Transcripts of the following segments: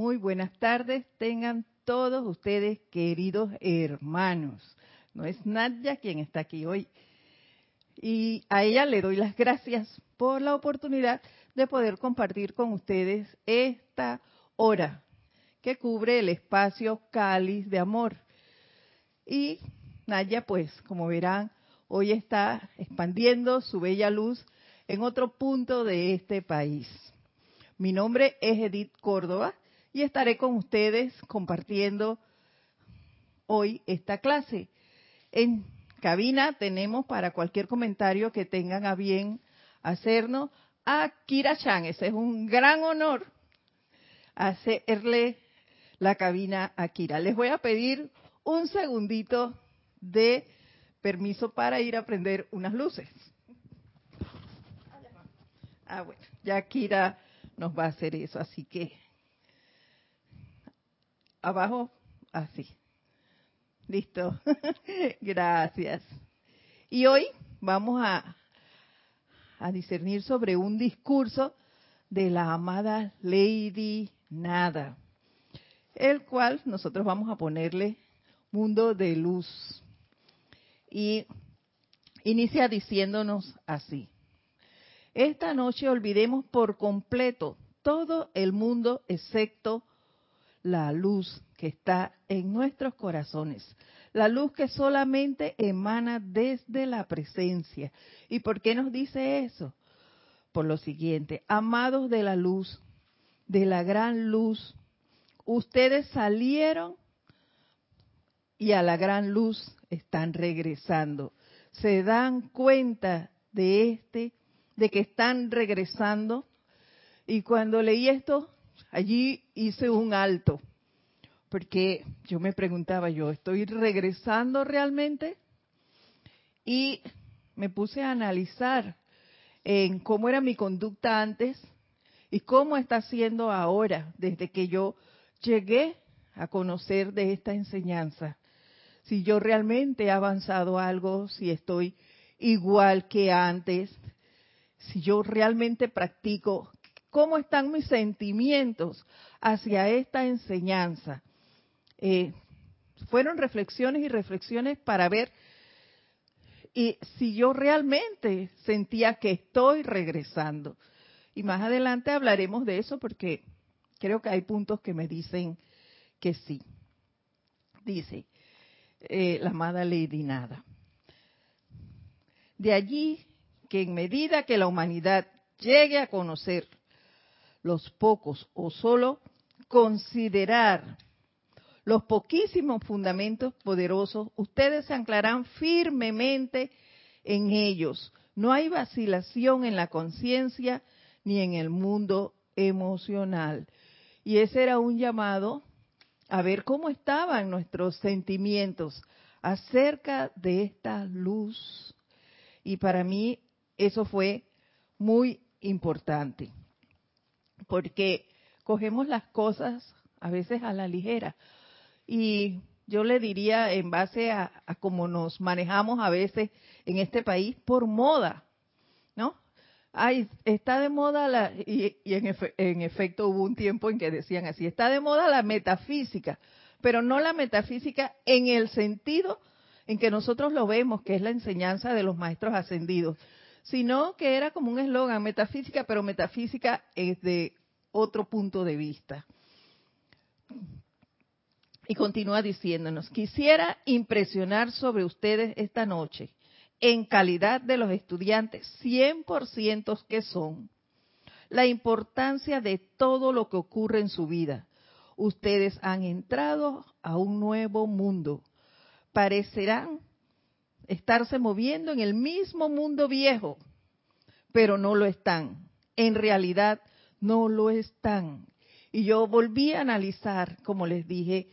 muy buenas tardes. Tengan todos ustedes, queridos hermanos. No es Nadia quien está aquí hoy. Y a ella le doy las gracias por la oportunidad de poder compartir con ustedes esta hora que cubre el espacio cáliz de amor. Y Nadia, pues, como verán, hoy está expandiendo su bella luz en otro punto de este país. Mi nombre es Edith Córdoba y estaré con ustedes compartiendo hoy esta clase. En cabina tenemos para cualquier comentario que tengan a bien hacernos a Kira Chan. Ese es un gran honor hacerle la cabina a Kira. Les voy a pedir un segundito de permiso para ir a prender unas luces. Ah, bueno, ya Kira nos va a hacer eso, así que abajo, así. Listo. Gracias. Y hoy vamos a, a discernir sobre un discurso de la amada Lady Nada, el cual nosotros vamos a ponerle mundo de luz. Y inicia diciéndonos así. Esta noche olvidemos por completo todo el mundo excepto la luz que está en nuestros corazones, la luz que solamente emana desde la presencia. ¿Y por qué nos dice eso? Por lo siguiente, amados de la luz, de la gran luz, ustedes salieron y a la gran luz están regresando. Se dan cuenta de este, de que están regresando. Y cuando leí esto, allí hice un alto, porque yo me preguntaba, yo estoy regresando realmente y me puse a analizar en cómo era mi conducta antes y cómo está siendo ahora, desde que yo llegué a conocer de esta enseñanza. Si yo realmente he avanzado algo, si estoy igual que antes, si yo realmente practico cómo están mis sentimientos hacia esta enseñanza. Eh, fueron reflexiones y reflexiones para ver y si yo realmente sentía que estoy regresando. Y más adelante hablaremos de eso porque creo que hay puntos que me dicen que sí. Dice eh, la amada Lady Nada. De allí que en medida que la humanidad llegue a conocer los pocos o solo considerar los poquísimos fundamentos poderosos, ustedes se anclarán firmemente en ellos. No hay vacilación en la conciencia ni en el mundo emocional. Y ese era un llamado a ver cómo estaban nuestros sentimientos acerca de esta luz. Y para mí eso fue muy importante porque cogemos las cosas a veces a la ligera. Y yo le diría en base a, cómo nos manejamos a veces en este país por moda, ¿no? Ay, está de moda la, y, en, en efecto hubo un tiempo en que decían así, está de moda la metafísica, pero no la metafísica en el sentido en que nosotros lo vemos, que es la enseñanza de los maestros ascendidos, sino que era como un eslogan, metafísica, pero metafísica es de otro punto de vista. Y continúa diciéndonos, quisiera impresionar sobre ustedes esta noche, en calidad de los estudiantes 100% que son, la importancia de todo lo que ocurre en su vida. Ustedes han entrado a un nuevo mundo. Parecerán estarse moviendo en el mismo mundo viejo, pero no lo están. En realidad no lo están. Y yo volví a analizar, como les dije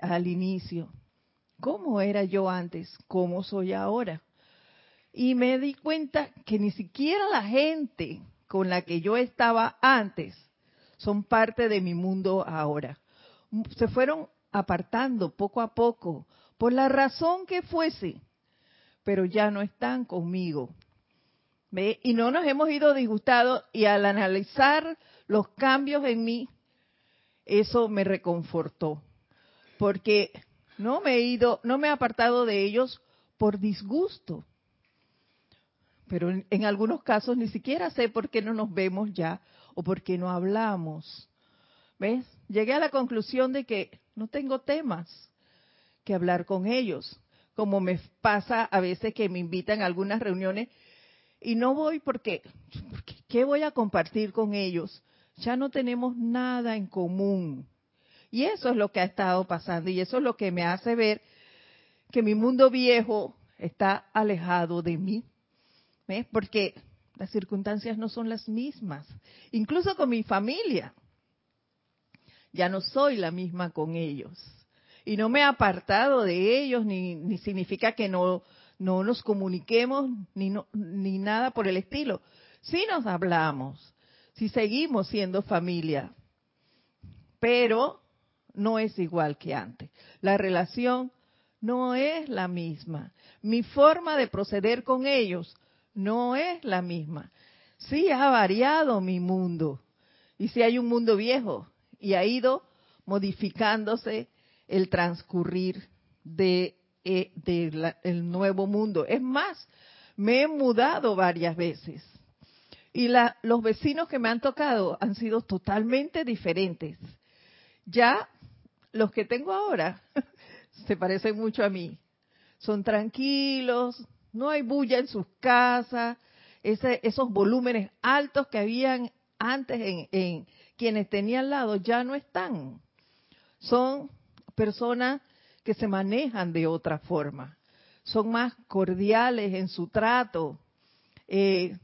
al inicio, cómo era yo antes, cómo soy ahora. Y me di cuenta que ni siquiera la gente con la que yo estaba antes son parte de mi mundo ahora. Se fueron apartando poco a poco, por la razón que fuese pero ya no están conmigo. Y no nos hemos ido disgustados y al analizar los cambios en mí, eso me reconfortó, porque no me he ido, no me he apartado de ellos por disgusto. Pero en, algunos casos ni siquiera sé por qué no nos vemos ya o por qué no hablamos. ¿Ves? Llegué a la conclusión de que no tengo temas que hablar con ellos, como me pasa a veces que me invitan a algunas reuniones y no voy porque, ¿qué voy a compartir con ellos? Ya no tenemos nada en común. Y eso es lo que ha estado pasando y eso es lo que me hace ver que mi mundo viejo está alejado de mí. ¿Ves? Porque las circunstancias no son las mismas. Incluso con mi familia. Ya no soy la misma con ellos. Y no me he apartado de ellos, ni, ni significa que no, no nos comuniquemos, ni, no, ni nada por el estilo. Sí nos hablamos, sí seguimos siendo familia. Pero no es igual que antes. La relación no es la misma. Mi forma de proceder con ellos no es la misma. Sí ha variado mi mundo. Y sí hay un mundo viejo y ha ido modificándose el transcurrir de, eh, el nuevo mundo. Es más, me he mudado varias veces. Y los vecinos que me han tocado han sido totalmente diferentes. Ya los que tengo ahora se parecen mucho a mí. Son tranquilos, no hay bulla en sus casas, esos volúmenes altos que habían antes en, en quienes tenía al lado ya no están. Son personas que se manejan de otra forma, son más cordiales en su trato, eh,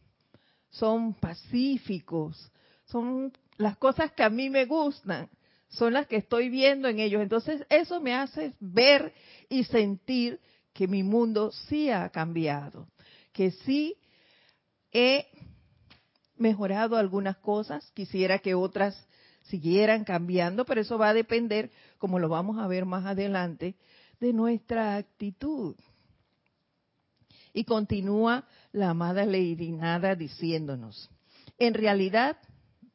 son pacíficos, son las cosas que a mí me gustan son las que estoy viendo en ellos. Entonces eso me hace ver y sentir que mi mundo sí ha cambiado, que sí he mejorado algunas cosas, quisiera que otras siguieran cambiando, pero eso va a depender, como lo vamos a ver más adelante, de nuestra actitud. Y continúa la amada Lady Nada diciéndonos, en realidad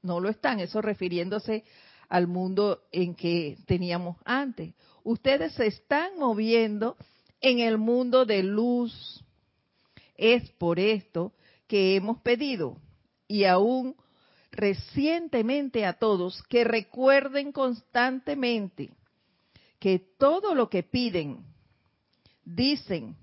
no lo están, eso refiriéndose al mundo en que teníamos antes. Ustedes se están moviendo en el mundo de luz. Es por esto que hemos pedido y aún recientemente a todos que recuerden constantemente que todo lo que piden, dicen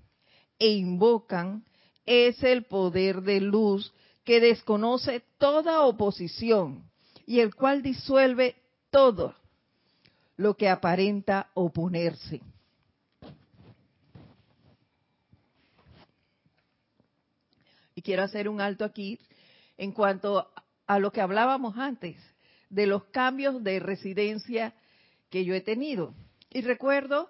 e invocan es el poder de luz que desconoce toda oposición y el cual disuelve todo lo que aparenta oponerse. Y quiero hacer un alto aquí en cuanto a lo que hablábamos antes, de los cambios de residencia que yo he tenido. Y recuerdo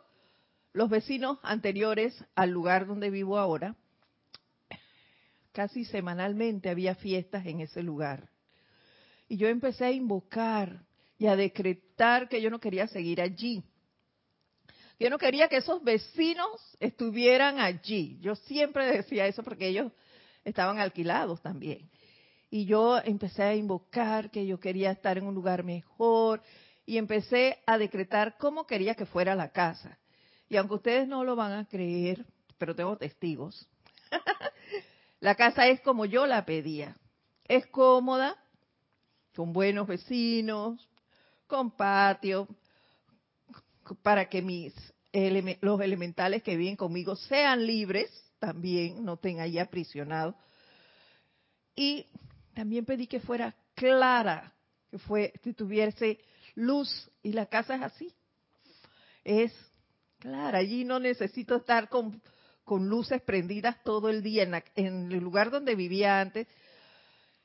los vecinos anteriores al lugar donde vivo ahora, casi semanalmente había fiestas en ese lugar. Y yo empecé a invocar y a decretar que yo no quería seguir allí. Yo no quería que esos vecinos estuvieran allí. Yo siempre decía eso porque ellos estaban alquilados también. Y yo empecé a invocar que yo quería estar en un lugar mejor y empecé a decretar cómo quería que fuera la casa. Y aunque ustedes no lo van a creer, pero tengo testigos, la casa es como yo la pedía. Es cómoda, con buenos vecinos, con patio, para que mis los elementales que viven conmigo sean libres también, no estén ahí aprisionados. Y también pedí que fuera clara, que, fue, que tuviese luz, y la casa es así. Es clara, allí no necesito estar con, con luces prendidas todo el día. En, en el lugar donde vivía antes,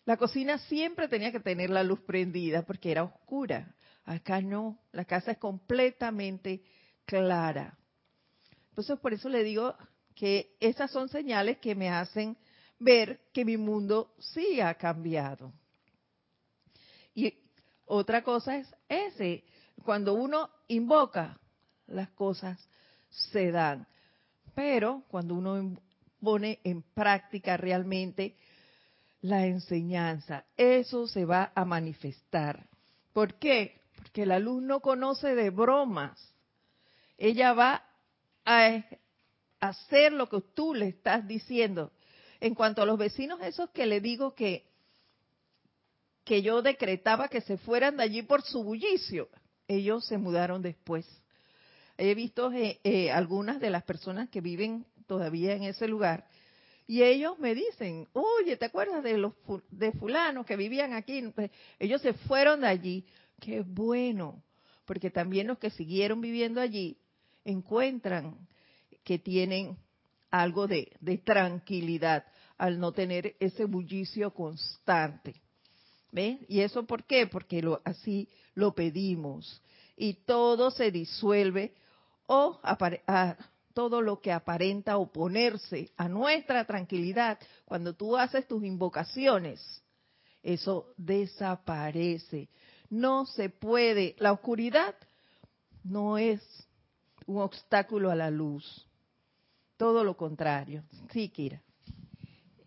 la cocina siempre tenía que tener la luz prendida porque era oscura. Acá no, la casa es completamente clara. Entonces, por eso le digo que esas son señales que me hacen ver que mi mundo sí ha cambiado. Y otra cosa es ese, cuando uno invoca, las cosas se dan. Pero cuando uno pone en práctica realmente la enseñanza, eso se va a manifestar. ¿Por qué? Porque la luz no conoce de bromas. Ella va a hacer lo que tú le estás diciendo. En cuanto a los vecinos esos que le digo que que yo decretaba que se fueran de allí por su bullicio, ellos se mudaron después. He visto eh, eh, algunas de las personas que viven todavía en ese lugar y ellos me dicen, oye, ¿te acuerdas de los de fulanos que vivían aquí? Pues, ellos se fueron de allí. Qué bueno, porque también los que siguieron viviendo allí encuentran que tienen algo de, tranquilidad al no tener ese bullicio constante. ¿Ves? ¿Y eso por qué? Porque lo, así lo pedimos. Y todo se disuelve o todo lo que aparenta oponerse a nuestra tranquilidad, cuando tú haces tus invocaciones, eso desaparece. No se puede, la oscuridad no es un obstáculo a la luz, todo lo contrario. Sí, Kira.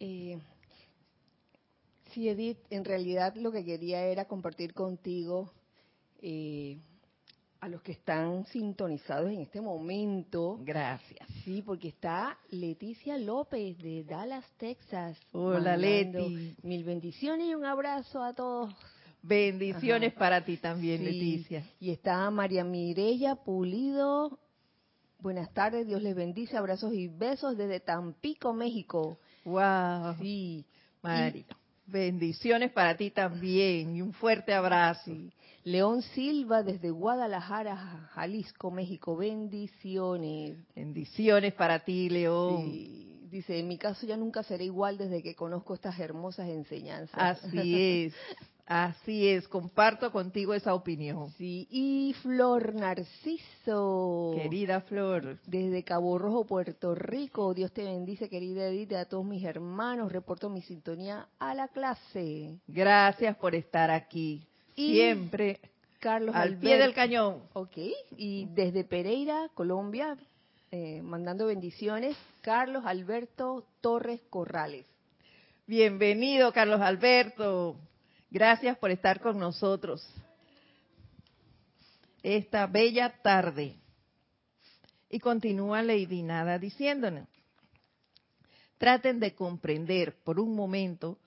Eh, sí, Edith, en realidad lo que quería era compartir contigo eh, a los que están sintonizados en este momento. Gracias. Sí, porque está Leticia López de Dallas, Texas. Hola, Leti. Mil bendiciones y un abrazo a todos. Bendiciones para ti también, Leticia. Y está María Mireya Pulido. Buenas tardes, Dios les bendice, abrazos y besos desde Tampico, México. Wow. Sí. Bendiciones para ti también y un fuerte abrazo. León Silva desde Guadalajara, Jalisco, México. Bendiciones. Bendiciones para ti, León. Dice, en mi caso ya nunca seré igual desde que conozco estas hermosas enseñanzas. Así es. Así es, comparto contigo esa opinión. Sí, y Flor Narciso. Querida Flor. Desde Cabo Rojo, Puerto Rico. Dios te bendice, querida Edith, a todos mis hermanos. Reporto mi sintonía a la clase. Gracias por estar aquí. Siempre Carlos al pie del cañón. Ok, y desde Pereira, Colombia, eh, mandando bendiciones, Carlos Alberto Torres Corrales. Bienvenido, Carlos Alberto. Gracias por estar con nosotros esta bella tarde. Y continúa Lady Nada diciéndonos, traten de comprender por un momento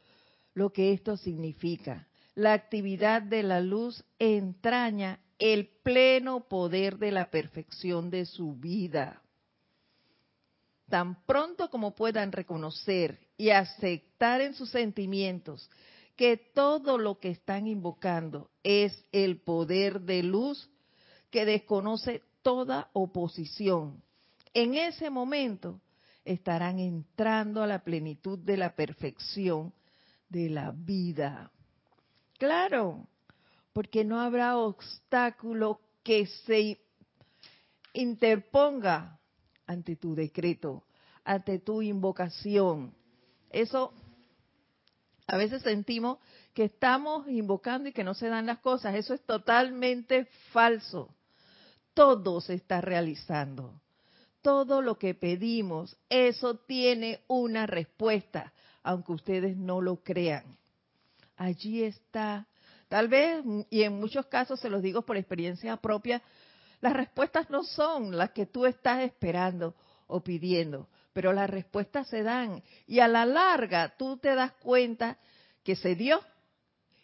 lo que esto significa. La actividad de la luz entraña el pleno poder de la perfección de su vida. Tan pronto como puedan reconocer y aceptar en sus sentimientos que todo lo que están invocando es el poder de luz que desconoce toda oposición. En ese momento estarán entrando a la plenitud de la perfección de la vida. Claro, porque no habrá obstáculo que se interponga ante tu decreto, ante tu invocación. Eso a veces sentimos que estamos invocando y que no se dan las cosas. Eso es totalmente falso. Todo se está realizando. Todo lo que pedimos, eso tiene una respuesta, aunque ustedes no lo crean. Allí está. Tal vez, y en muchos casos se los digo por experiencia propia, las respuestas no son las que tú estás esperando o pidiendo, pero las respuestas se dan. Y a la larga tú te das cuenta que se dio.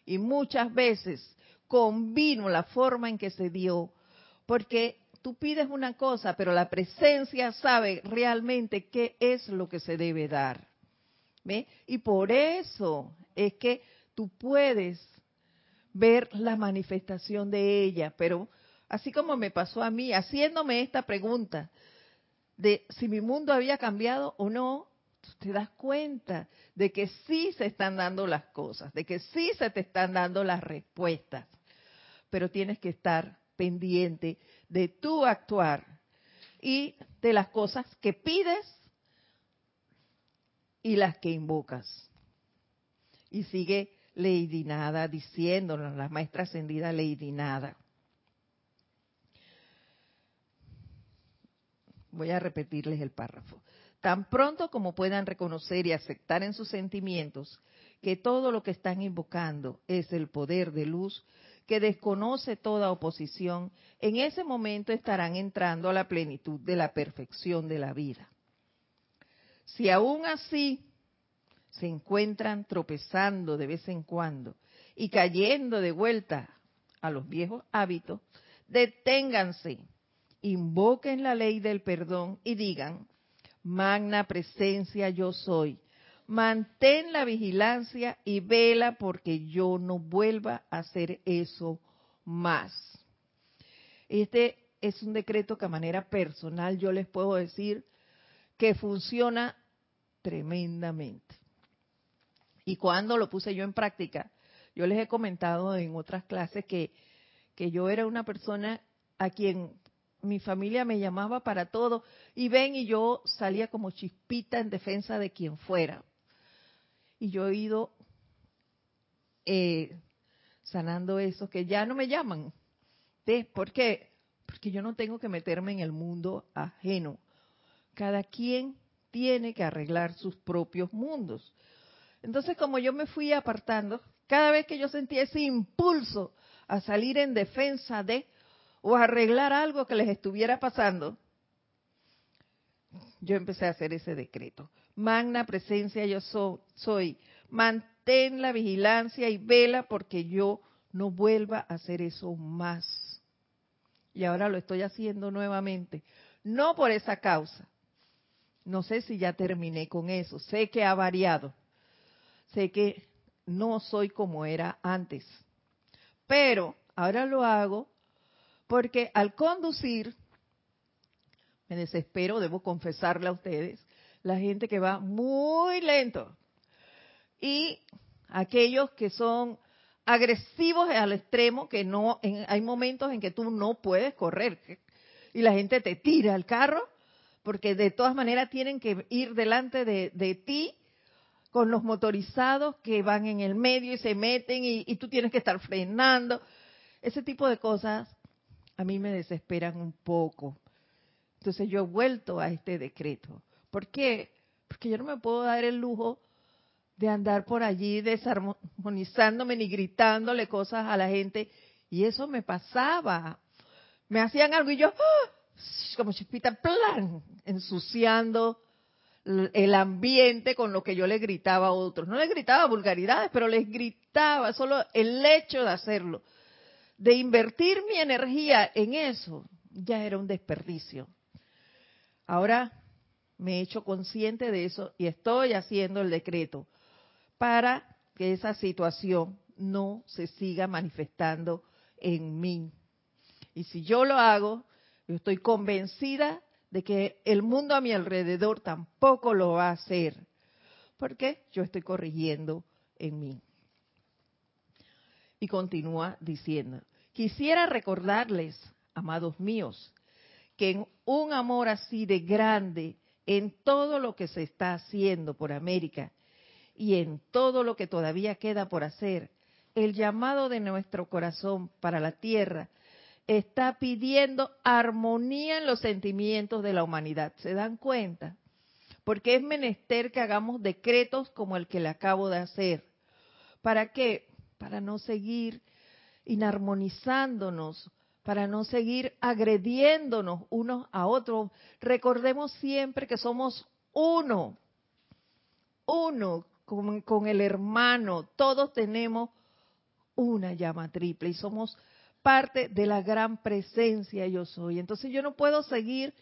Y muchas veces convino la forma en que se dio, porque tú pides una cosa, pero la presencia sabe realmente qué es lo que se debe dar. Y por eso es que tú puedes ver la manifestación de ella, pero así como me pasó a mí, haciéndome esta pregunta, de si mi mundo había cambiado o no, te das cuenta de que sí se están dando las cosas, de que sí se te están dando las respuestas, pero tienes que estar pendiente de tu actuar y de las cosas que pides y las que invocas. Y sigue Lady Nada diciéndonos, la maestra ascendida Lady Nada. Voy a repetirles el párrafo. Tan pronto como puedan reconocer y aceptar en sus sentimientos que todo lo que están invocando es el poder de luz que desconoce toda oposición, en ese momento estarán entrando a la plenitud de la perfección de la vida. Si aún así se encuentran tropezando de vez en cuando y cayendo de vuelta a los viejos hábitos, deténganse, invoquen la ley del perdón y digan, magna presencia yo soy, mantén la vigilancia y vela porque yo no vuelva a hacer eso más. Este es un decreto que a manera personal yo les puedo decir que funciona tremendamente. Y cuando lo puse yo en práctica, yo les he comentado en otras clases que, que yo era una persona a quien mi familia me llamaba para todo y ven y yo salía como chispita en defensa de quien fuera. Y yo he ido eh, sanando eso, que ya no me llaman. ¿Por qué? Porque yo no tengo que meterme en el mundo ajeno. Cada quien tiene que arreglar sus propios mundos. Entonces, como yo me fui apartando, cada vez que yo sentía ese impulso a salir en defensa de o arreglar algo que les estuviera pasando, yo empecé a hacer ese decreto. Magna presencia yo soy. Mantén la vigilancia y vela porque yo no vuelva a hacer eso más. Y ahora lo estoy haciendo nuevamente. No por esa causa. No sé si ya terminé con eso. Sé que ha variado sé que no soy como era antes. Pero ahora lo hago porque al conducir, me desespero, debo confesarle a ustedes, la gente que va muy lento y aquellos que son agresivos al extremo, que no, hay momentos en que tú no puedes correr y la gente te tira al carro porque de todas maneras tienen que ir delante de, de ti con los motorizados que van en el medio y se meten y, tú tienes que estar frenando. Ese tipo de cosas a mí me desesperan un poco. Entonces yo he vuelto a este decreto. ¿Por qué? Porque yo no me puedo dar el lujo de andar por allí desarmonizándome ni gritándole cosas a la gente. Y eso me pasaba. Me hacían algo y yo, ¡ah! como chispita, plan, ensuciando el ambiente con lo que yo le gritaba a otros. No les gritaba vulgaridades, pero les gritaba solo el hecho de hacerlo. De invertir mi energía en eso ya era un desperdicio. Ahora me he hecho consciente de eso y estoy haciendo el decreto para que esa situación no se siga manifestando en mí. Y si yo lo hago, yo estoy convencida de que el mundo a mi alrededor tampoco lo va a hacer, porque yo estoy corrigiendo en mí. Y continúa diciendo, quisiera recordarles, amados míos, que en un amor así de grande en todo lo que se está haciendo por América y en todo lo que todavía queda por hacer, el llamado de nuestro corazón para la tierra está pidiendo armonía en los sentimientos de la humanidad. ¿Se dan cuenta? Porque es menester que hagamos decretos como el que le acabo de hacer. ¿Para qué? Para no seguir inarmonizándonos, para no seguir agrediéndonos unos a otros. Recordemos siempre que somos uno, uno con, el hermano. Todos tenemos una llama triple y somos parte de la gran presencia yo soy. Entonces yo no puedo seguir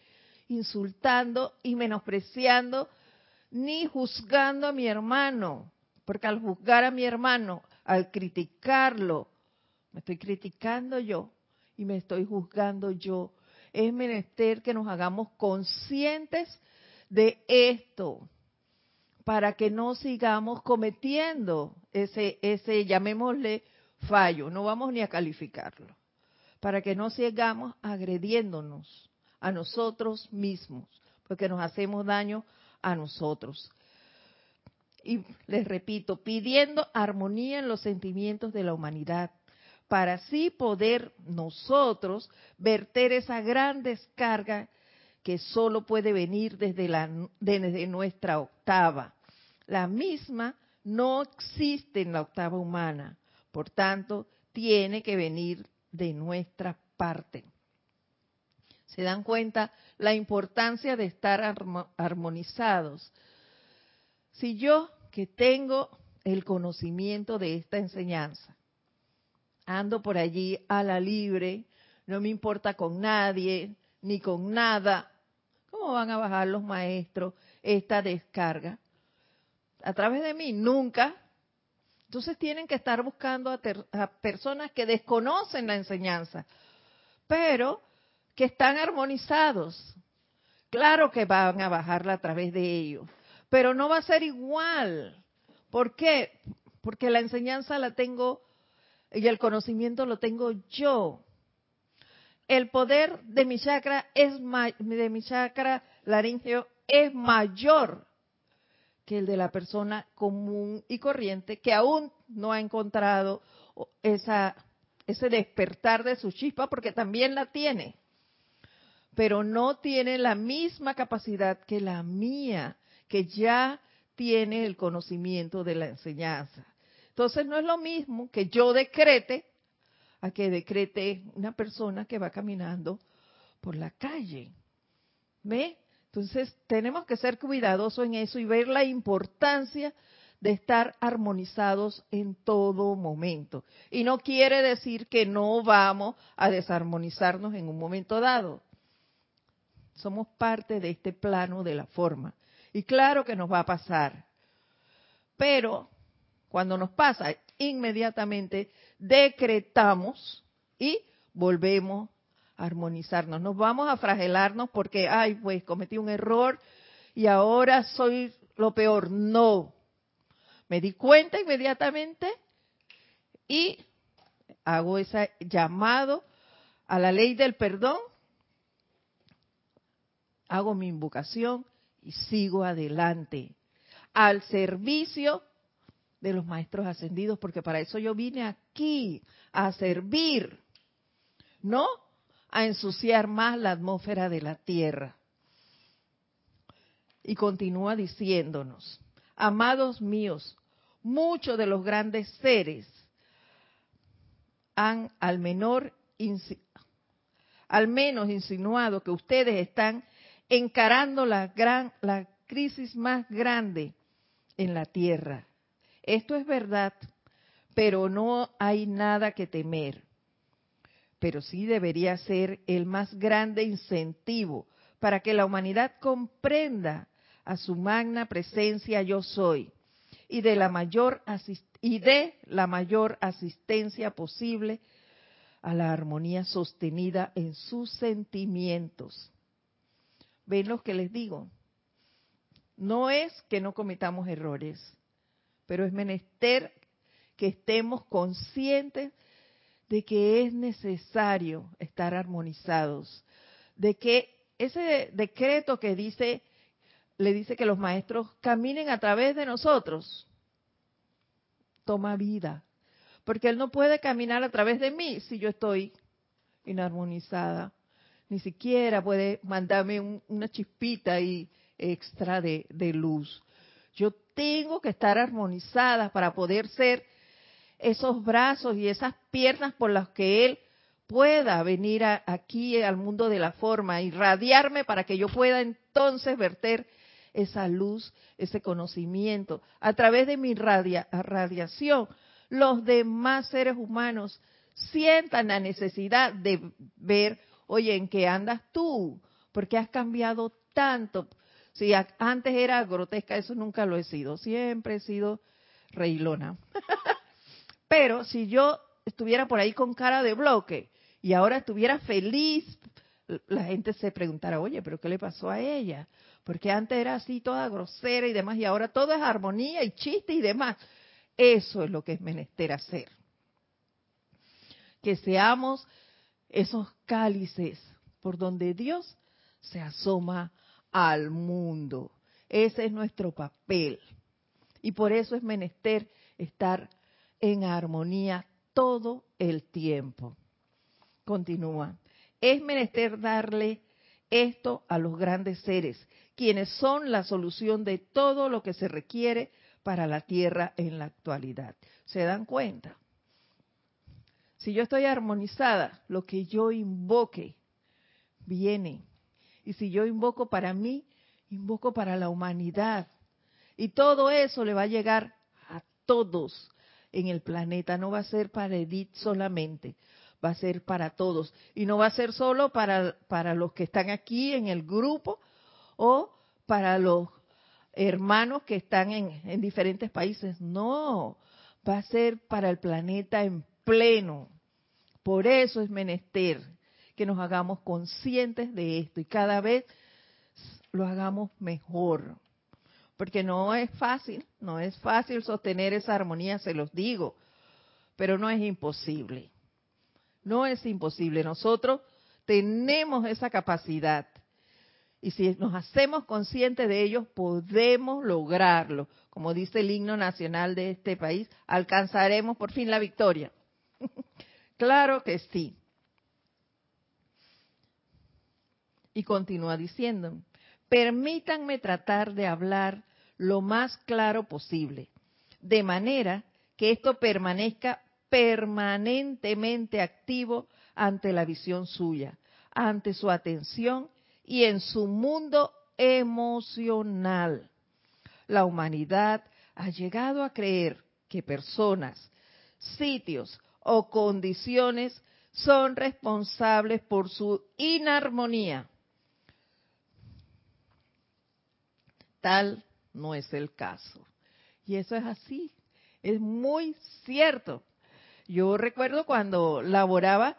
insultando y menospreciando ni juzgando a mi hermano, porque al juzgar a mi hermano, al criticarlo, me estoy criticando yo y me estoy juzgando yo. Es menester que nos hagamos conscientes de esto para que no sigamos cometiendo ese, ese, llamémosle, fallo, no vamos ni a calificarlo, para que no sigamos agrediéndonos a nosotros mismos, porque nos hacemos daño a nosotros. Y les repito, pidiendo armonía en los sentimientos de la humanidad, para así poder nosotros verter esa gran descarga que solo puede venir desde, la, nuestra octava. La misma no existe en la octava humana. Por tanto, tiene que venir de nuestra parte. ¿Se dan cuenta la importancia de estar armonizados? Si yo que tengo el conocimiento de esta enseñanza, ando por allí a la libre, no me importa con nadie, ni con nada, ¿cómo van a bajar los maestros esta descarga? A través de mí, nunca. Entonces tienen que estar buscando a, a personas que desconocen la enseñanza, pero que están armonizados. Claro que van a bajarla a través de ellos, pero no va a ser igual. ¿Por qué? Porque la enseñanza la tengo y el conocimiento lo tengo yo. El poder de mi chakra es de mi chakra laringeo es mayor que el de la persona común y corriente que aún no ha encontrado esa, ese despertar de su chispa porque también la tiene pero no tiene la misma capacidad que la mía, que ya tiene el conocimiento de la enseñanza. Entonces no es lo mismo que yo decrete a que decrete una persona que va caminando por la calle. ¿Ve? Entonces tenemos que ser cuidadosos en eso y ver la importancia de estar armonizados en todo momento. Y no quiere decir que no vamos a desarmonizarnos en un momento dado somos parte de este plano de la forma. Y claro que nos va a pasar. Pero cuando nos pasa, inmediatamente decretamos y volvemos a armonizarnos. Nos vamos a fragelarnos porque, ay, pues cometí un error y ahora soy lo peor. No. Me di cuenta inmediatamente y hago ese llamado a la ley del perdón hago mi invocación y sigo adelante al servicio de los maestros ascendidos, porque para eso yo vine aquí, a servir, no a ensuciar más la atmósfera de la tierra. Y continúa diciéndonos, amados míos, muchos de los grandes seres han al menor al menos insinuado que ustedes están encarando la, gran, la crisis más grande en la tierra. Esto es verdad, pero no hay nada que temer. Pero sí debería ser el más grande incentivo para que la humanidad comprenda a su magna presencia yo soy y de la mayor y de la mayor asistencia posible a la armonía sostenida en sus sentimientos ven lo que les digo. No es que no cometamos errores, pero es menester que estemos conscientes de que es necesario estar armonizados, de que ese decreto que dice, le dice que los maestros caminen a través de nosotros, toma vida, porque él no puede caminar a través de mí si yo estoy inarmonizada ni siquiera puede mandarme una chispita y extra de, luz. Yo tengo que estar armonizada para poder ser esos brazos y esas piernas por las que Él pueda venir aquí al mundo de la forma, irradiarme para que yo pueda entonces verter esa luz, ese conocimiento. A través de mi radiación, los demás seres humanos sientan la necesidad de ver oye, ¿en qué andas tú? ¿Por qué has cambiado tanto? Si antes era grotesca, eso nunca lo he sido. Siempre he sido reilona. Pero si yo estuviera por ahí con cara de bloque y ahora estuviera feliz, la gente se preguntara, oye, pero ¿qué le pasó a ella? Porque antes era así toda grosera y demás, y ahora todo es armonía y chiste y demás. Eso es lo que es menester hacer. Que seamos esos cálices por donde Dios se asoma al mundo. Ese es nuestro papel. Y por eso es menester estar en armonía todo el tiempo. Continúa. Es menester darle esto a los grandes seres, quienes son la solución de todo lo que se requiere para la tierra en la actualidad. ¿Se dan cuenta? Si yo estoy armonizada, lo que yo invoque viene. Y si yo invoco para mí, invoco para la humanidad. Y todo eso le va a llegar a todos en el planeta. No va a ser para Edith solamente, va a ser para todos. Y no va a ser solo para, para los que están aquí en el grupo o para los hermanos que están en, en diferentes países. No, va a ser para el planeta en pleno. Por eso es menester que nos hagamos conscientes de esto y cada vez lo hagamos mejor. Porque no es fácil, no es fácil sostener esa armonía, se los digo, pero no es imposible. No es imposible. Nosotros tenemos esa capacidad. Y si nos hacemos conscientes de ello, podemos lograrlo. Como dice el himno nacional de este país, alcanzaremos por fin la victoria. claro que sí. Y continúa diciendo, permítanme tratar de hablar lo más claro posible, de manera que esto permanezca permanentemente activo ante la visión suya, ante su atención y en su mundo emocional. La humanidad ha llegado a creer que personas, sitios o condiciones son responsables por su inarmonía Tal no es el caso. Y eso es así, es muy cierto. Yo recuerdo cuando laboraba,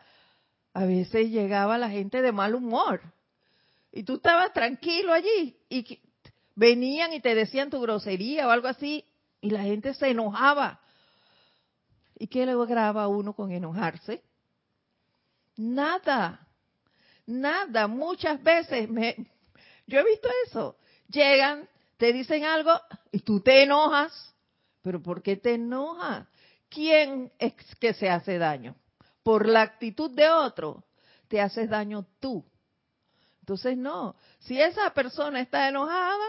a veces llegaba la gente de mal humor. Y tú estabas tranquilo allí y venían y te decían tu grosería o algo así y la gente se enojaba. ¿Y qué lograba uno con enojarse? Nada, nada. Muchas veces me, yo he visto eso. Llegan, te dicen algo y tú te enojas. ¿Pero por qué te enojas? ¿Quién es que se hace daño? Por la actitud de otro, te haces daño tú. Entonces, no. Si esa persona está enojada,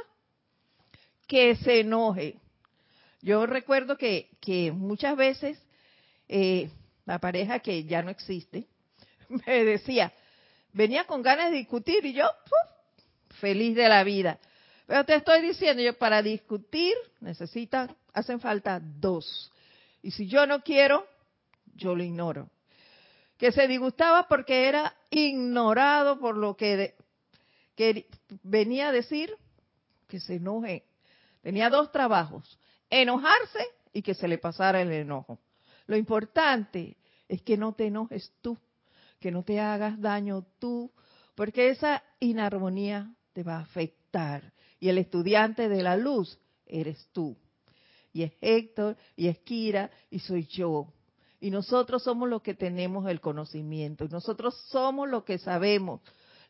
que se enoje. Yo recuerdo que, que muchas veces eh, la pareja que ya no existe me decía, venía con ganas de discutir y yo, feliz de la vida. Pero te estoy diciendo, yo para discutir necesitan, hacen falta dos. Y si yo no quiero, yo lo ignoro. Que se disgustaba porque era ignorado por lo que, que venía a decir, que se enoje. Tenía dos trabajos, enojarse y que se le pasara el enojo. Lo importante es que no te enojes tú, que no te hagas daño tú, porque esa inarmonía te va a afectar y el estudiante de la luz eres tú. Y es Héctor, y es Kira, y soy yo. Y nosotros somos los que tenemos el conocimiento. Y nosotros somos los que sabemos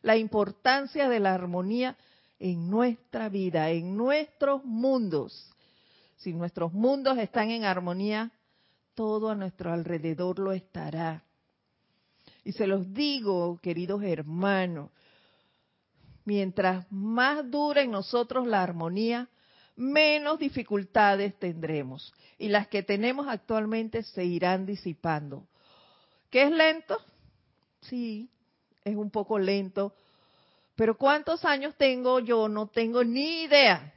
la importancia de la armonía en nuestra vida, en nuestros mundos. Si nuestros mundos están en armonía, todo a nuestro alrededor lo estará. Y se los digo, queridos hermanos, mientras más dure en nosotros la armonía, menos dificultades tendremos. Y las que tenemos actualmente se irán disipando. ¿Qué es lento? Sí, es un poco lento. Pero ¿cuántos años tengo yo? No tengo ni idea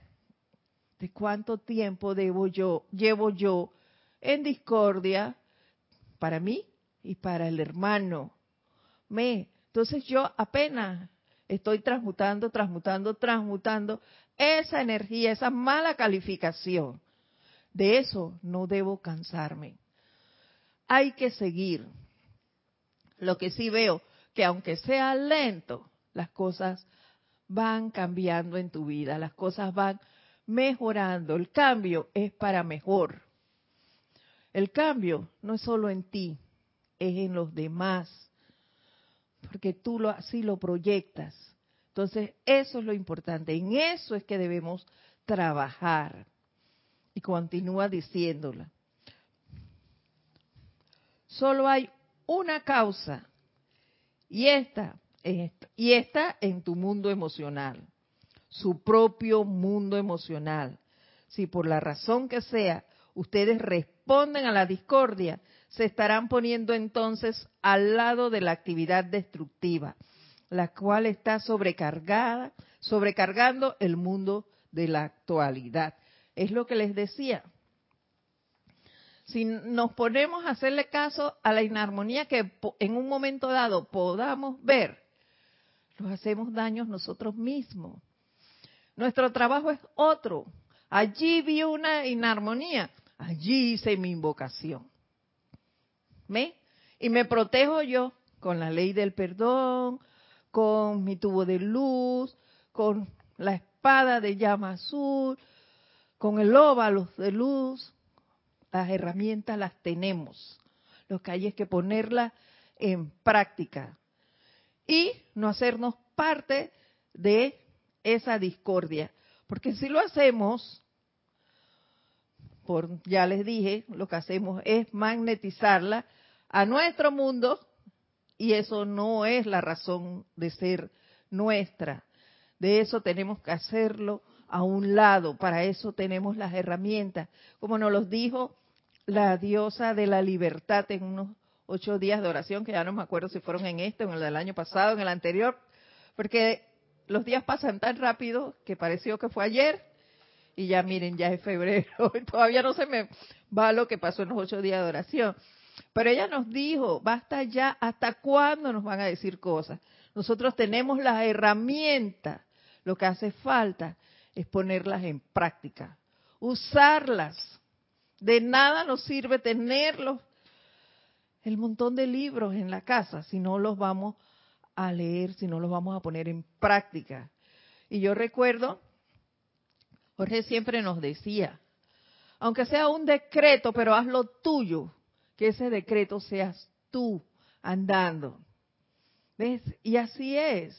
de cuánto tiempo debo yo, llevo yo en discordia para mí y para el hermano. Me, entonces yo apenas estoy transmutando, transmutando, transmutando esa energía, esa mala calificación. De eso no debo cansarme. Hay que seguir. Lo que sí veo, que aunque sea lento, las cosas van cambiando en tu vida, las cosas van mejorando. El cambio es para mejor. El cambio no es solo en ti, es en los demás porque tú lo, así lo proyectas. Entonces, eso es lo importante, en eso es que debemos trabajar. Y continúa diciéndola. Solo hay una causa y esta, y esta en tu mundo emocional, su propio mundo emocional. Si por la razón que sea ustedes responden a la discordia, se estarán poniendo entonces al lado de la actividad destructiva, la cual está sobrecargada, sobrecargando el mundo de la actualidad. Es lo que les decía. Si nos ponemos a hacerle caso a la inarmonía que en un momento dado podamos ver, nos hacemos daños nosotros mismos. Nuestro trabajo es otro. Allí vi una inarmonía, allí hice mi invocación. ¿Me? Y me protejo yo con la ley del perdón, con mi tubo de luz, con la espada de llama azul, con el óvalo de luz. Las herramientas las tenemos. Lo que hay es que ponerlas en práctica y no hacernos parte de esa discordia. Porque si lo hacemos, por ya les dije, lo que hacemos es magnetizarla a nuestro mundo y eso no es la razón de ser nuestra. De eso tenemos que hacerlo a un lado, para eso tenemos las herramientas. Como nos lo dijo la diosa de la libertad en unos ocho días de oración, que ya no me acuerdo si fueron en este, en el del año pasado, en el anterior, porque los días pasan tan rápido que pareció que fue ayer y ya miren, ya es febrero todavía no se me va lo que pasó en los ocho días de oración. Pero ella nos dijo, basta ya, ¿hasta cuándo nos van a decir cosas? Nosotros tenemos las herramientas, lo que hace falta es ponerlas en práctica, usarlas. De nada nos sirve tenerlos, el montón de libros en la casa, si no los vamos a leer, si no los vamos a poner en práctica. Y yo recuerdo, Jorge siempre nos decía, aunque sea un decreto, pero hazlo tuyo, que ese decreto seas tú andando. ¿Ves? Y así es.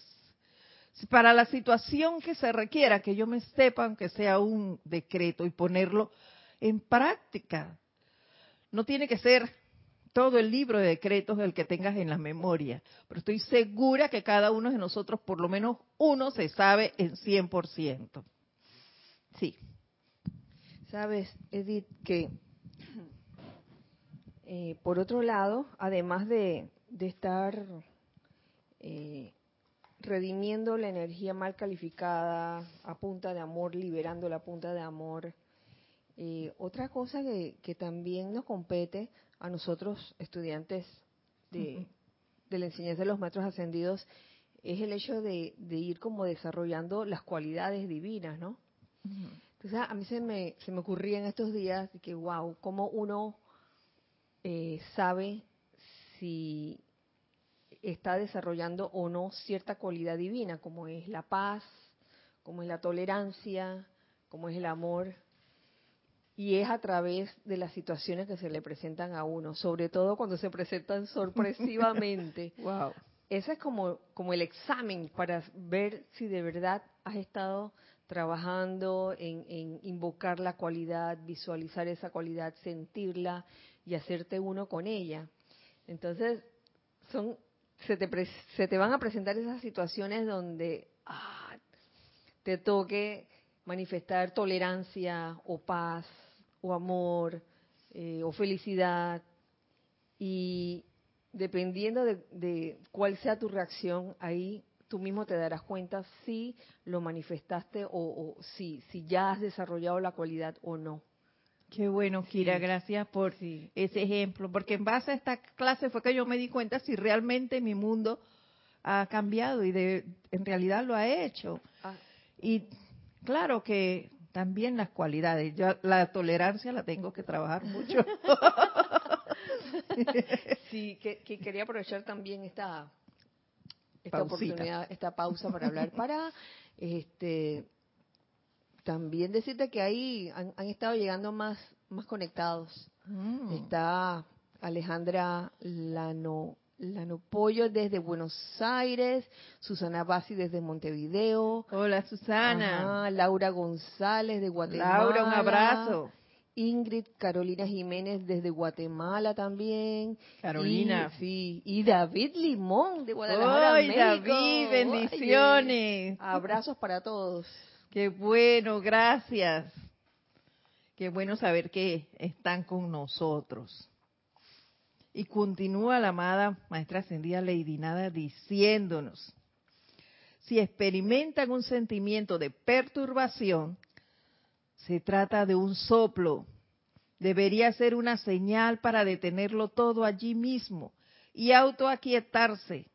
Para la situación que se requiera, que yo me sepa, aunque sea un decreto, y ponerlo en práctica. No tiene que ser todo el libro de decretos el que tengas en la memoria, pero estoy segura que cada uno de nosotros, por lo menos uno, se sabe en 100%. Sí. Sabes, Edith, que eh, por otro lado, además de, estar eh, redimiendo la energía mal calificada a punta de amor, liberando la punta de amor, eh, otra cosa que, también nos compete a nosotros, estudiantes de, la enseñanza de los maestros ascendidos, es el hecho de, ir como desarrollando las cualidades divinas, ¿no? Entonces, a mí se me, se me ocurría en estos días que, wow, cómo uno eh, sabe si está desarrollando o no cierta cualidad divina, como es la paz, como es la tolerancia, como es el amor. Y es a través de las situaciones que se le presentan a uno, sobre todo cuando se presentan sorpresivamente. wow. Ese es como, como el examen para ver si de verdad has estado trabajando en, invocar la cualidad, visualizar esa cualidad, sentirla, y hacerte uno con ella. Entonces, son, se, te, se te van a presentar esas situaciones donde ah, te toque manifestar tolerancia o paz o amor eh, o felicidad y dependiendo de, de, cuál sea tu reacción ahí tú mismo te darás cuenta si lo manifestaste o, o si, si ya has desarrollado la cualidad o no. Qué bueno, Kira, gracias por ese ejemplo, porque en base a esta clase fue que yo me di cuenta si realmente mi mundo ha cambiado y de, en realidad lo ha hecho. Ah. Y claro que también las cualidades, yo la tolerancia la tengo que trabajar mucho. sí, que, quería aprovechar también esta, esta oportunidad, esta pausa para hablar para este también decirte que ahí han, estado llegando más, más conectados. Mm. Está Alejandra Lano, Lano Pollo desde Buenos Aires, Susana Basi desde Montevideo. Hola Susana. Laura González de Guatemala. Laura, un abrazo. Ingrid Carolina Jiménez desde Guatemala también. Carolina. Y, sí, y David Limón de Guadalajara, Ay, David, bendiciones. abrazos para todos. Qué bueno, gracias. Qué bueno saber que están con nosotros. Y continúa la amada Maestra Ascendida Lady Nada diciéndonos, si experimentan un sentimiento de perturbación, se trata de un soplo. Debería ser una señal para detenerlo todo allí mismo y autoaquietarse.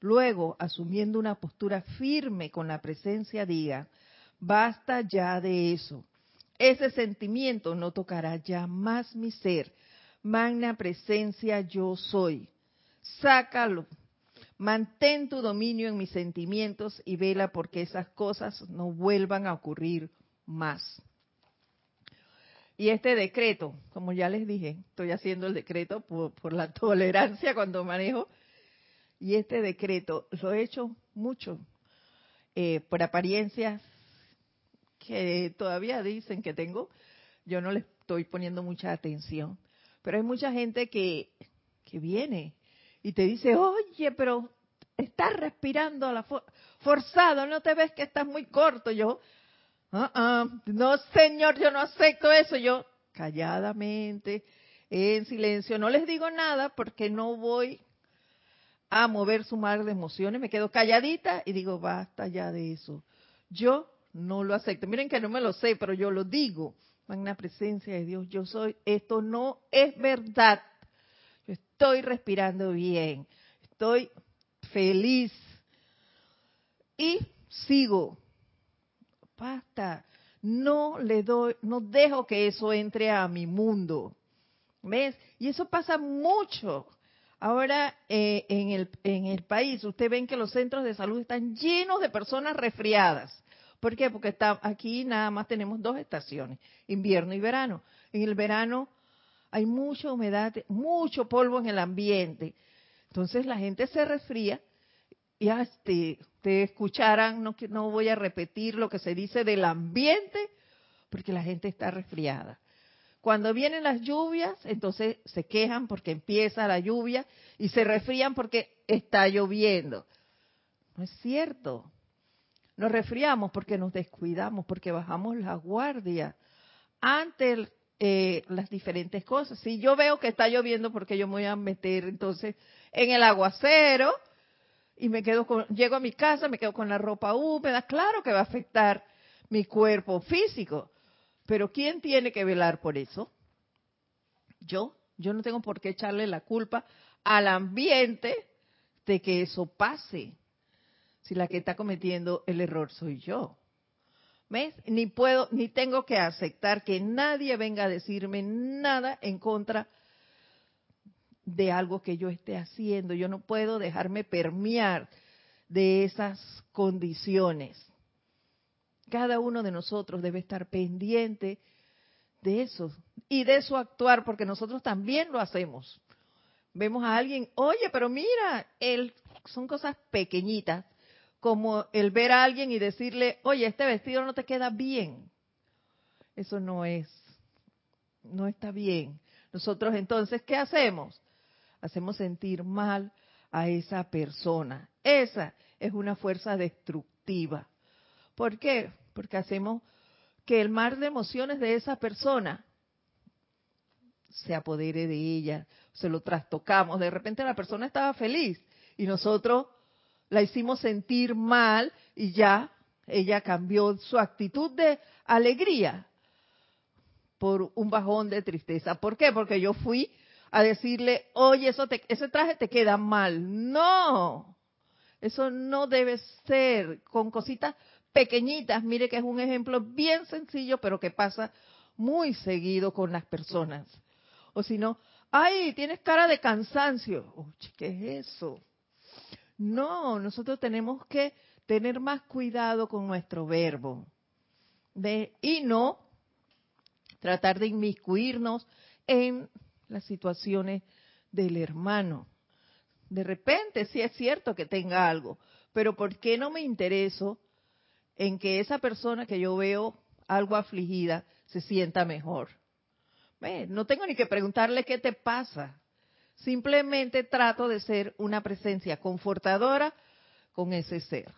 Luego, asumiendo una postura firme con la presencia, diga, basta ya de eso. Ese sentimiento no tocará ya más mi ser. Magna presencia yo soy. Sácalo. Mantén tu dominio en mis sentimientos y vela porque esas cosas no vuelvan a ocurrir más. Y este decreto, como ya les dije, estoy haciendo el decreto por, la tolerancia cuando manejo, y este decreto lo he hecho mucho eh, por apariencias que todavía dicen que tengo, yo no le estoy poniendo mucha atención. Pero hay mucha gente que, que viene y te dice, oye, pero estás respirando a la forzado, no te ves que estás muy corto. Yo, uh no señor, yo no acepto eso. Yo, calladamente, en silencio, no les digo nada porque no voy a mover su mar de emociones, me quedo calladita y digo, basta ya de eso. Yo no lo acepto. Miren que no me lo sé, pero yo lo digo. Magna presencia de Dios, yo soy. Esto no es verdad. Yo estoy respirando bien. Estoy feliz. Y sigo. Basta. No le doy, no dejo que eso entre a mi mundo. ¿Ves? Y eso pasa mucho. Ahora eh, en, el, en el país, ustedes ven que los centros de salud están llenos de personas resfriadas. ¿Por qué? Porque aquí nada más tenemos dos estaciones, invierno y verano. En el verano hay mucha humedad, mucho polvo en el ambiente. Entonces la gente se resfría y te, te escucharán, no, no voy a repetir lo que se dice del ambiente, porque la gente está resfriada. Cuando vienen las lluvias, entonces se quejan porque empieza la lluvia y se resfrían porque está lloviendo. No es cierto. Nos resfriamos porque nos descuidamos, porque bajamos la guardia ante eh, las diferentes cosas. Si yo veo que está lloviendo, porque yo me voy a meter entonces en el aguacero y me quedo con, llego a mi casa, me quedo con la ropa húmeda, claro que va a afectar mi cuerpo físico. Pero ¿quién tiene que velar por eso? Yo, yo no tengo por qué echarle la culpa al ambiente de que eso pase si la que está cometiendo el error soy yo. ¿Ves? Ni puedo, ni tengo que aceptar que nadie venga a decirme nada en contra de algo que yo esté haciendo. Yo no puedo dejarme permear de esas condiciones. Cada uno de nosotros debe estar pendiente de eso y de su actuar, porque nosotros también lo hacemos. Vemos a alguien, oye, pero mira, él, son cosas pequeñitas, como el ver a alguien y decirle, oye, este vestido no te queda bien. Eso no es, no está bien. Nosotros entonces, ¿qué hacemos? Hacemos sentir mal a esa persona. Esa es una fuerza destructiva. ¿Por qué? Porque hacemos que el mar de emociones de esa persona se apodere de ella, se lo trastocamos. De repente la persona estaba feliz y nosotros la hicimos sentir mal y ya ella cambió su actitud de alegría por un bajón de tristeza. ¿Por qué? Porque yo fui a decirle, oye, eso ese traje te queda mal. No, eso no debe ser con cositas pequeñitas. Mire que es un ejemplo bien sencillo, pero que pasa muy seguido con las personas. O si no, ay, tienes cara de cansancio. Oye, ¿qué es eso? No, nosotros tenemos que tener más cuidado con nuestro verbo y no tratar de inmiscuirnos en las situaciones del hermano. De repente sí es cierto que tenga algo, pero ¿por qué no me intereso en que esa persona que yo veo algo afligida se sienta mejor? No tengo ni que preguntarle qué te pasa. Simplemente trato de ser una presencia confortadora con ese ser.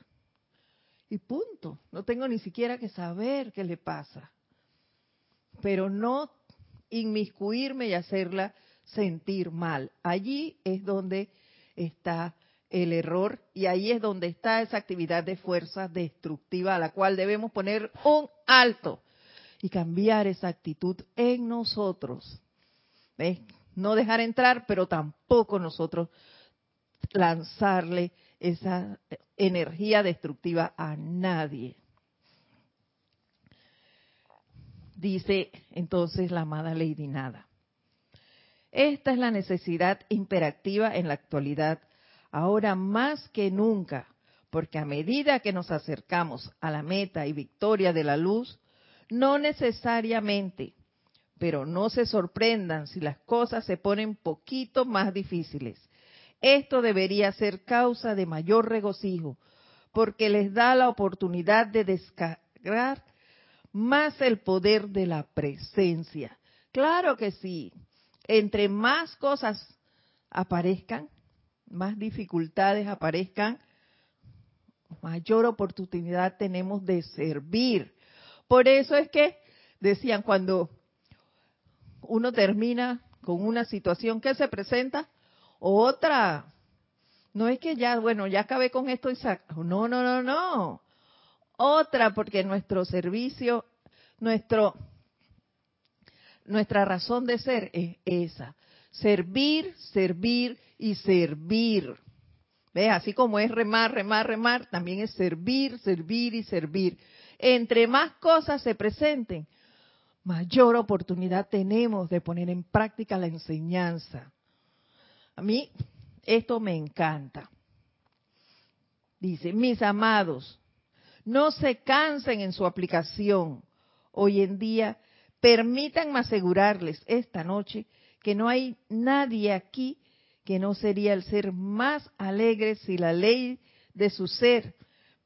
Y punto. No tengo ni siquiera que saber qué le pasa. Pero no inmiscuirme y hacerla sentir mal. Allí es donde está el error y ahí es donde está esa actividad de fuerza destructiva a la cual debemos poner un alto y cambiar esa actitud en nosotros. No dejar entrar, pero tampoco nosotros lanzarle esa energía destructiva a nadie. Dice entonces la amada Lady Nada. Esta es la necesidad imperativa en la actualidad, ahora más que nunca, porque a medida que nos acercamos a la meta y victoria de la luz, no necesariamente, pero no se sorprendan si las cosas se ponen poquito más difíciles. Esto debería ser causa de mayor regocijo, porque les da la oportunidad de descargar más el poder de la presencia. Claro que sí, entre más cosas aparezcan, más dificultades aparezcan, mayor oportunidad tenemos de servir. Por eso es que decían cuando uno termina con una situación que se presenta, otra. No es que ya, bueno, ya acabé con esto y saco. No, no, no, no. Otra, porque nuestro servicio, nuestro nuestra razón de ser es esa. Servir, servir y servir. ¿Ves? Así como es remar, remar, remar, también es servir, servir y servir. Entre más cosas se presenten, mayor oportunidad tenemos de poner en práctica la enseñanza. A mí esto me encanta. Dice, mis amados, no se cansen en su aplicación. Hoy en día Permítanme asegurarles esta noche que no hay nadie aquí que no sería el ser más alegre si la ley de su ser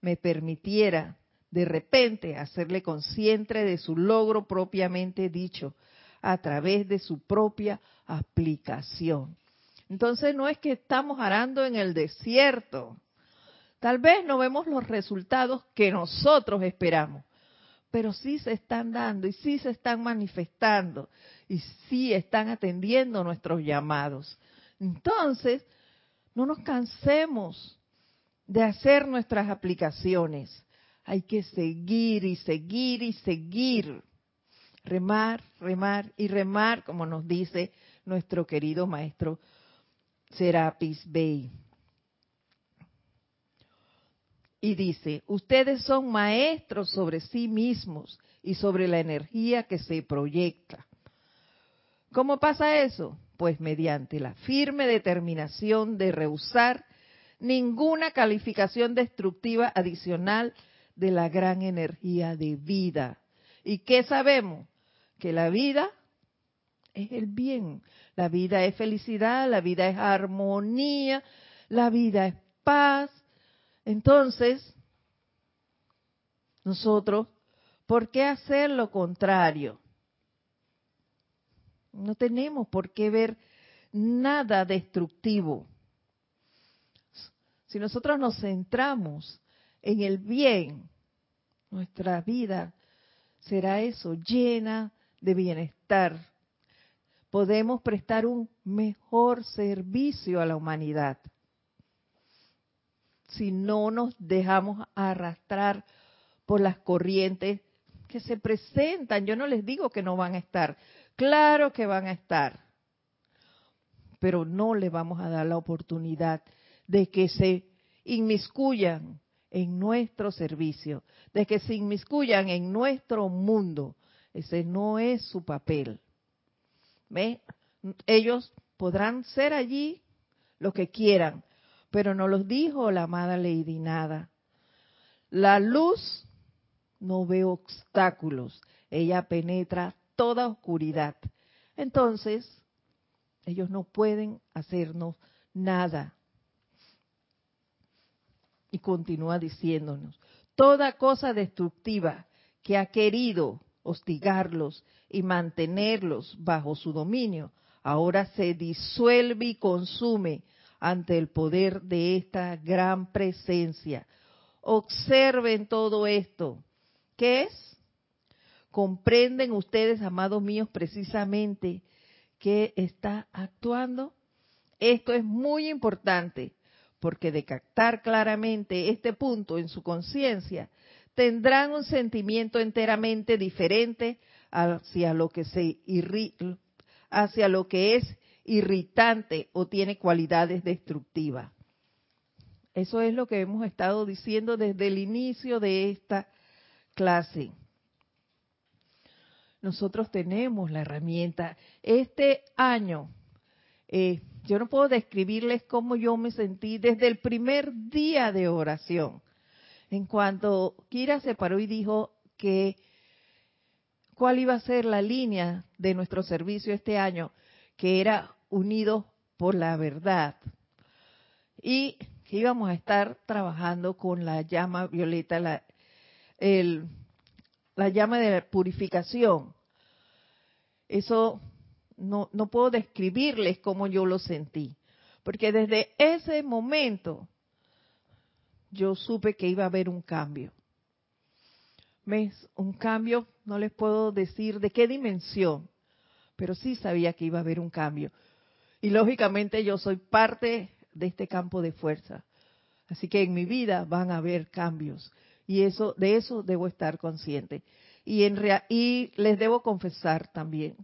me permitiera de repente hacerle consciente de su logro propiamente dicho a través de su propia aplicación. Entonces no es que estamos arando en el desierto. Tal vez no vemos los resultados que nosotros esperamos, pero sí se están dando y sí se están manifestando y sí están atendiendo nuestros llamados. Entonces, no nos cansemos de hacer nuestras aplicaciones. Hay que seguir y seguir y seguir. Remar, remar y remar, como nos dice nuestro querido maestro Serapis Bey. Y dice, ustedes son maestros sobre sí mismos y sobre la energía que se proyecta. ¿Cómo pasa eso? Pues mediante la firme determinación de rehusar ninguna calificación destructiva adicional de la gran energía de vida. ¿Y qué sabemos? Que la vida es el bien, la vida es felicidad, la vida es armonía, la vida es paz, entonces, nosotros, ¿por qué hacer lo contrario? No tenemos por qué ver nada destructivo. Si nosotros nos centramos en el bien, nuestra vida será eso, llena de bienestar. Podemos prestar un mejor servicio a la humanidad si no nos dejamos arrastrar por las corrientes que se presentan. Yo no les digo que no van a estar, claro que van a estar, pero no le vamos a dar la oportunidad de que se inmiscuyan en nuestro servicio, de que se inmiscuyan en nuestro mundo. Ese no es su papel. Ellos podrán ser allí lo que quieran, pero no los dijo la amada Lady nada. La luz no ve obstáculos, ella penetra toda oscuridad. Entonces, ellos no pueden hacernos nada. Y continúa diciéndonos, toda cosa destructiva que ha querido hostigarlos y mantenerlos bajo su dominio, ahora se disuelve y consume ante el poder de esta gran presencia. Observen todo esto. ¿Qué es? Comprenden ustedes, amados míos, precisamente que está actuando. Esto es muy importante porque de captar claramente este punto en su conciencia, tendrán un sentimiento enteramente diferente hacia lo que se hacia lo que es irritante o tiene cualidades destructivas. Eso es lo que hemos estado diciendo desde el inicio de esta clase. Nosotros tenemos la herramienta. Este año, eh, yo no puedo describirles cómo yo me sentí desde el primer día de oración. En cuanto Kira se paró y dijo que cuál iba a ser la línea de nuestro servicio este año, que era unidos por la verdad. Y que íbamos a estar trabajando con la llama violeta, la, el, la llama de la purificación. Eso no, no puedo describirles cómo yo lo sentí, porque desde ese momento yo supe que iba a haber un cambio. Un cambio, no les puedo decir de qué dimensión, pero sí sabía que iba a haber un cambio. Y lógicamente yo soy parte de este campo de fuerza. Así que en mi vida van a haber cambios y eso de eso debo estar consciente. Y en y les debo confesar también.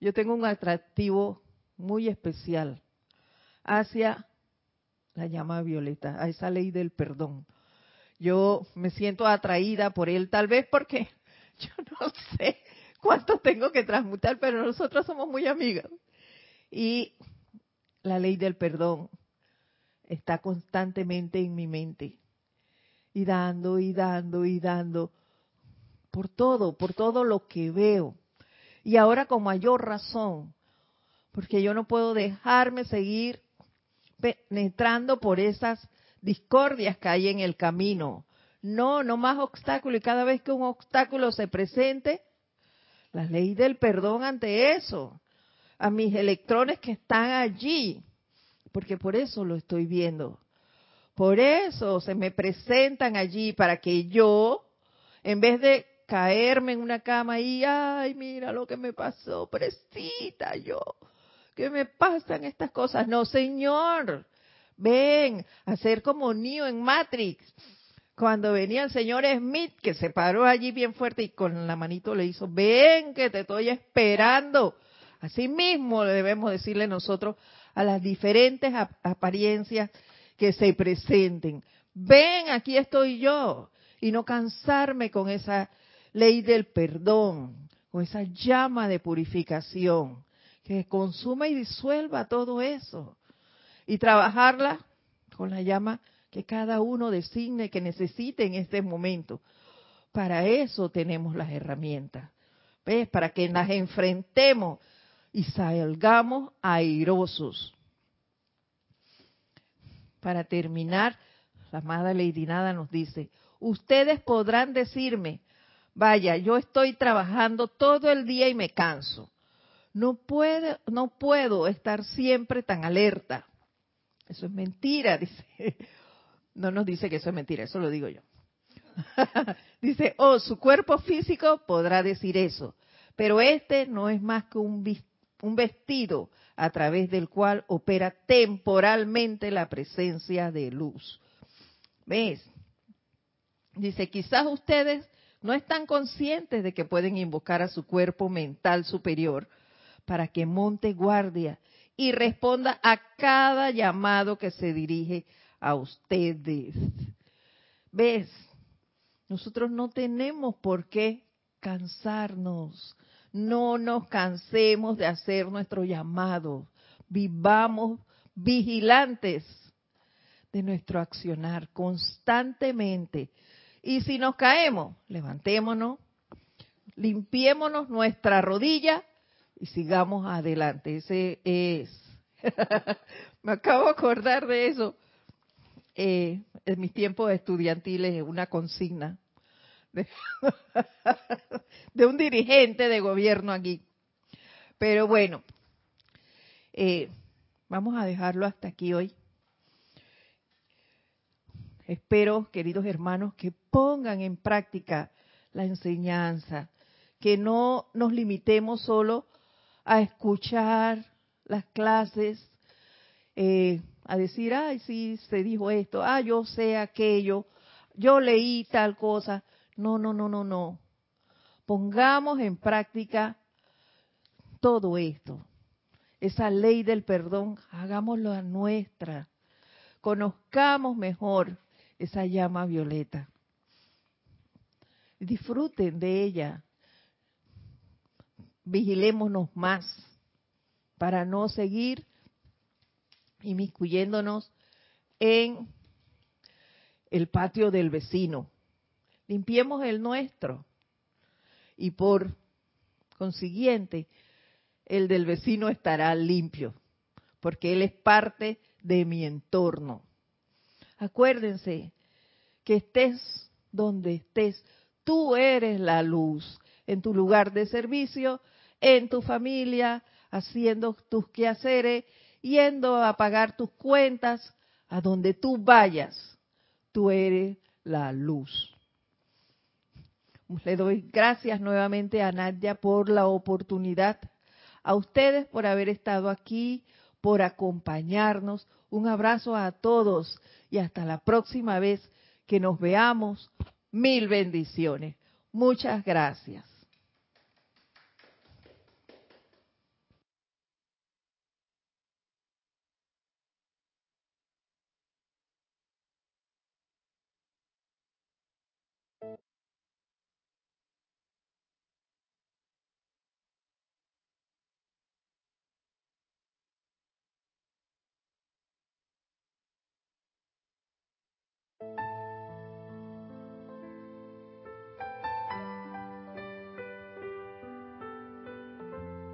Yo tengo un atractivo muy especial hacia la llama violeta, a esa ley del perdón. Yo me siento atraída por él, tal vez porque yo no sé cuánto tengo que transmutar, pero nosotros somos muy amigas. Y la ley del perdón está constantemente en mi mente. Y dando y dando y dando por todo, por todo lo que veo. Y ahora con mayor razón, porque yo no puedo dejarme seguir penetrando por esas discordias que hay en el camino. No, no más obstáculos. Y cada vez que un obstáculo se presente, la ley del perdón ante eso, a mis electrones que están allí, porque por eso lo estoy viendo. Por eso se me presentan allí para que yo, en vez de caerme en una cama y, ay, mira lo que me pasó, presita yo, ¿qué me pasan estas cosas? No, Señor, ven, a ser como Neo en Matrix. Cuando venía el señor Smith, que se paró allí bien fuerte y con la manito le hizo, ven que te estoy esperando. Así mismo debemos decirle nosotros a las diferentes apariencias que se presenten. Ven, aquí estoy yo. Y no cansarme con esa ley del perdón, con esa llama de purificación que consuma y disuelva todo eso. Y trabajarla con la llama que cada uno designe que necesite en este momento. Para eso tenemos las herramientas. ¿Ves? Para que las enfrentemos y salgamos airosos. Para terminar, la amada Lady Nada nos dice, ustedes podrán decirme, vaya, yo estoy trabajando todo el día y me canso. No puedo, no puedo estar siempre tan alerta. Eso es mentira, dice. No nos dice que eso es mentira, eso lo digo yo. dice, oh, su cuerpo físico podrá decir eso, pero este no es más que un, un vestido a través del cual opera temporalmente la presencia de luz. ¿Ves? Dice, quizás ustedes no están conscientes de que pueden invocar a su cuerpo mental superior para que monte guardia y responda a cada llamado que se dirige a ustedes. ¿Ves? Nosotros no tenemos por qué cansarnos no nos cansemos de hacer nuestro llamado. Vivamos vigilantes de nuestro accionar constantemente. Y si nos caemos, levantémonos, limpiémonos nuestra rodilla y sigamos adelante. Ese es. Me acabo de acordar de eso. Eh, en mis tiempos estudiantiles, una consigna de, un dirigente de gobierno aquí. Pero bueno, eh, vamos a dejarlo hasta aquí hoy. Espero, queridos hermanos, que pongan en práctica la enseñanza, que no nos limitemos solo a escuchar las clases, eh, a decir, ay, sí, se dijo esto, ah, yo sé aquello, yo leí tal cosa. No, no, no, no, no. Pongamos en práctica todo esto. Esa ley del perdón, hagámoslo a nuestra. Conozcamos mejor esa llama violeta. Disfruten de ella. Vigilémonos más para no seguir inmiscuyéndonos en el patio del vecino. Limpiemos el nuestro. Y por consiguiente, el del vecino estará limpio, porque él es parte de mi entorno. Acuérdense que estés donde estés, tú eres la luz en tu lugar de servicio, en tu familia, haciendo tus quehaceres, yendo a pagar tus cuentas, a donde tú vayas, tú eres la luz. Le doy gracias nuevamente a Nadia por la oportunidad, a ustedes por haber estado aquí, por acompañarnos. Un abrazo a todos y hasta la próxima vez que nos veamos. Mil bendiciones. Muchas gracias.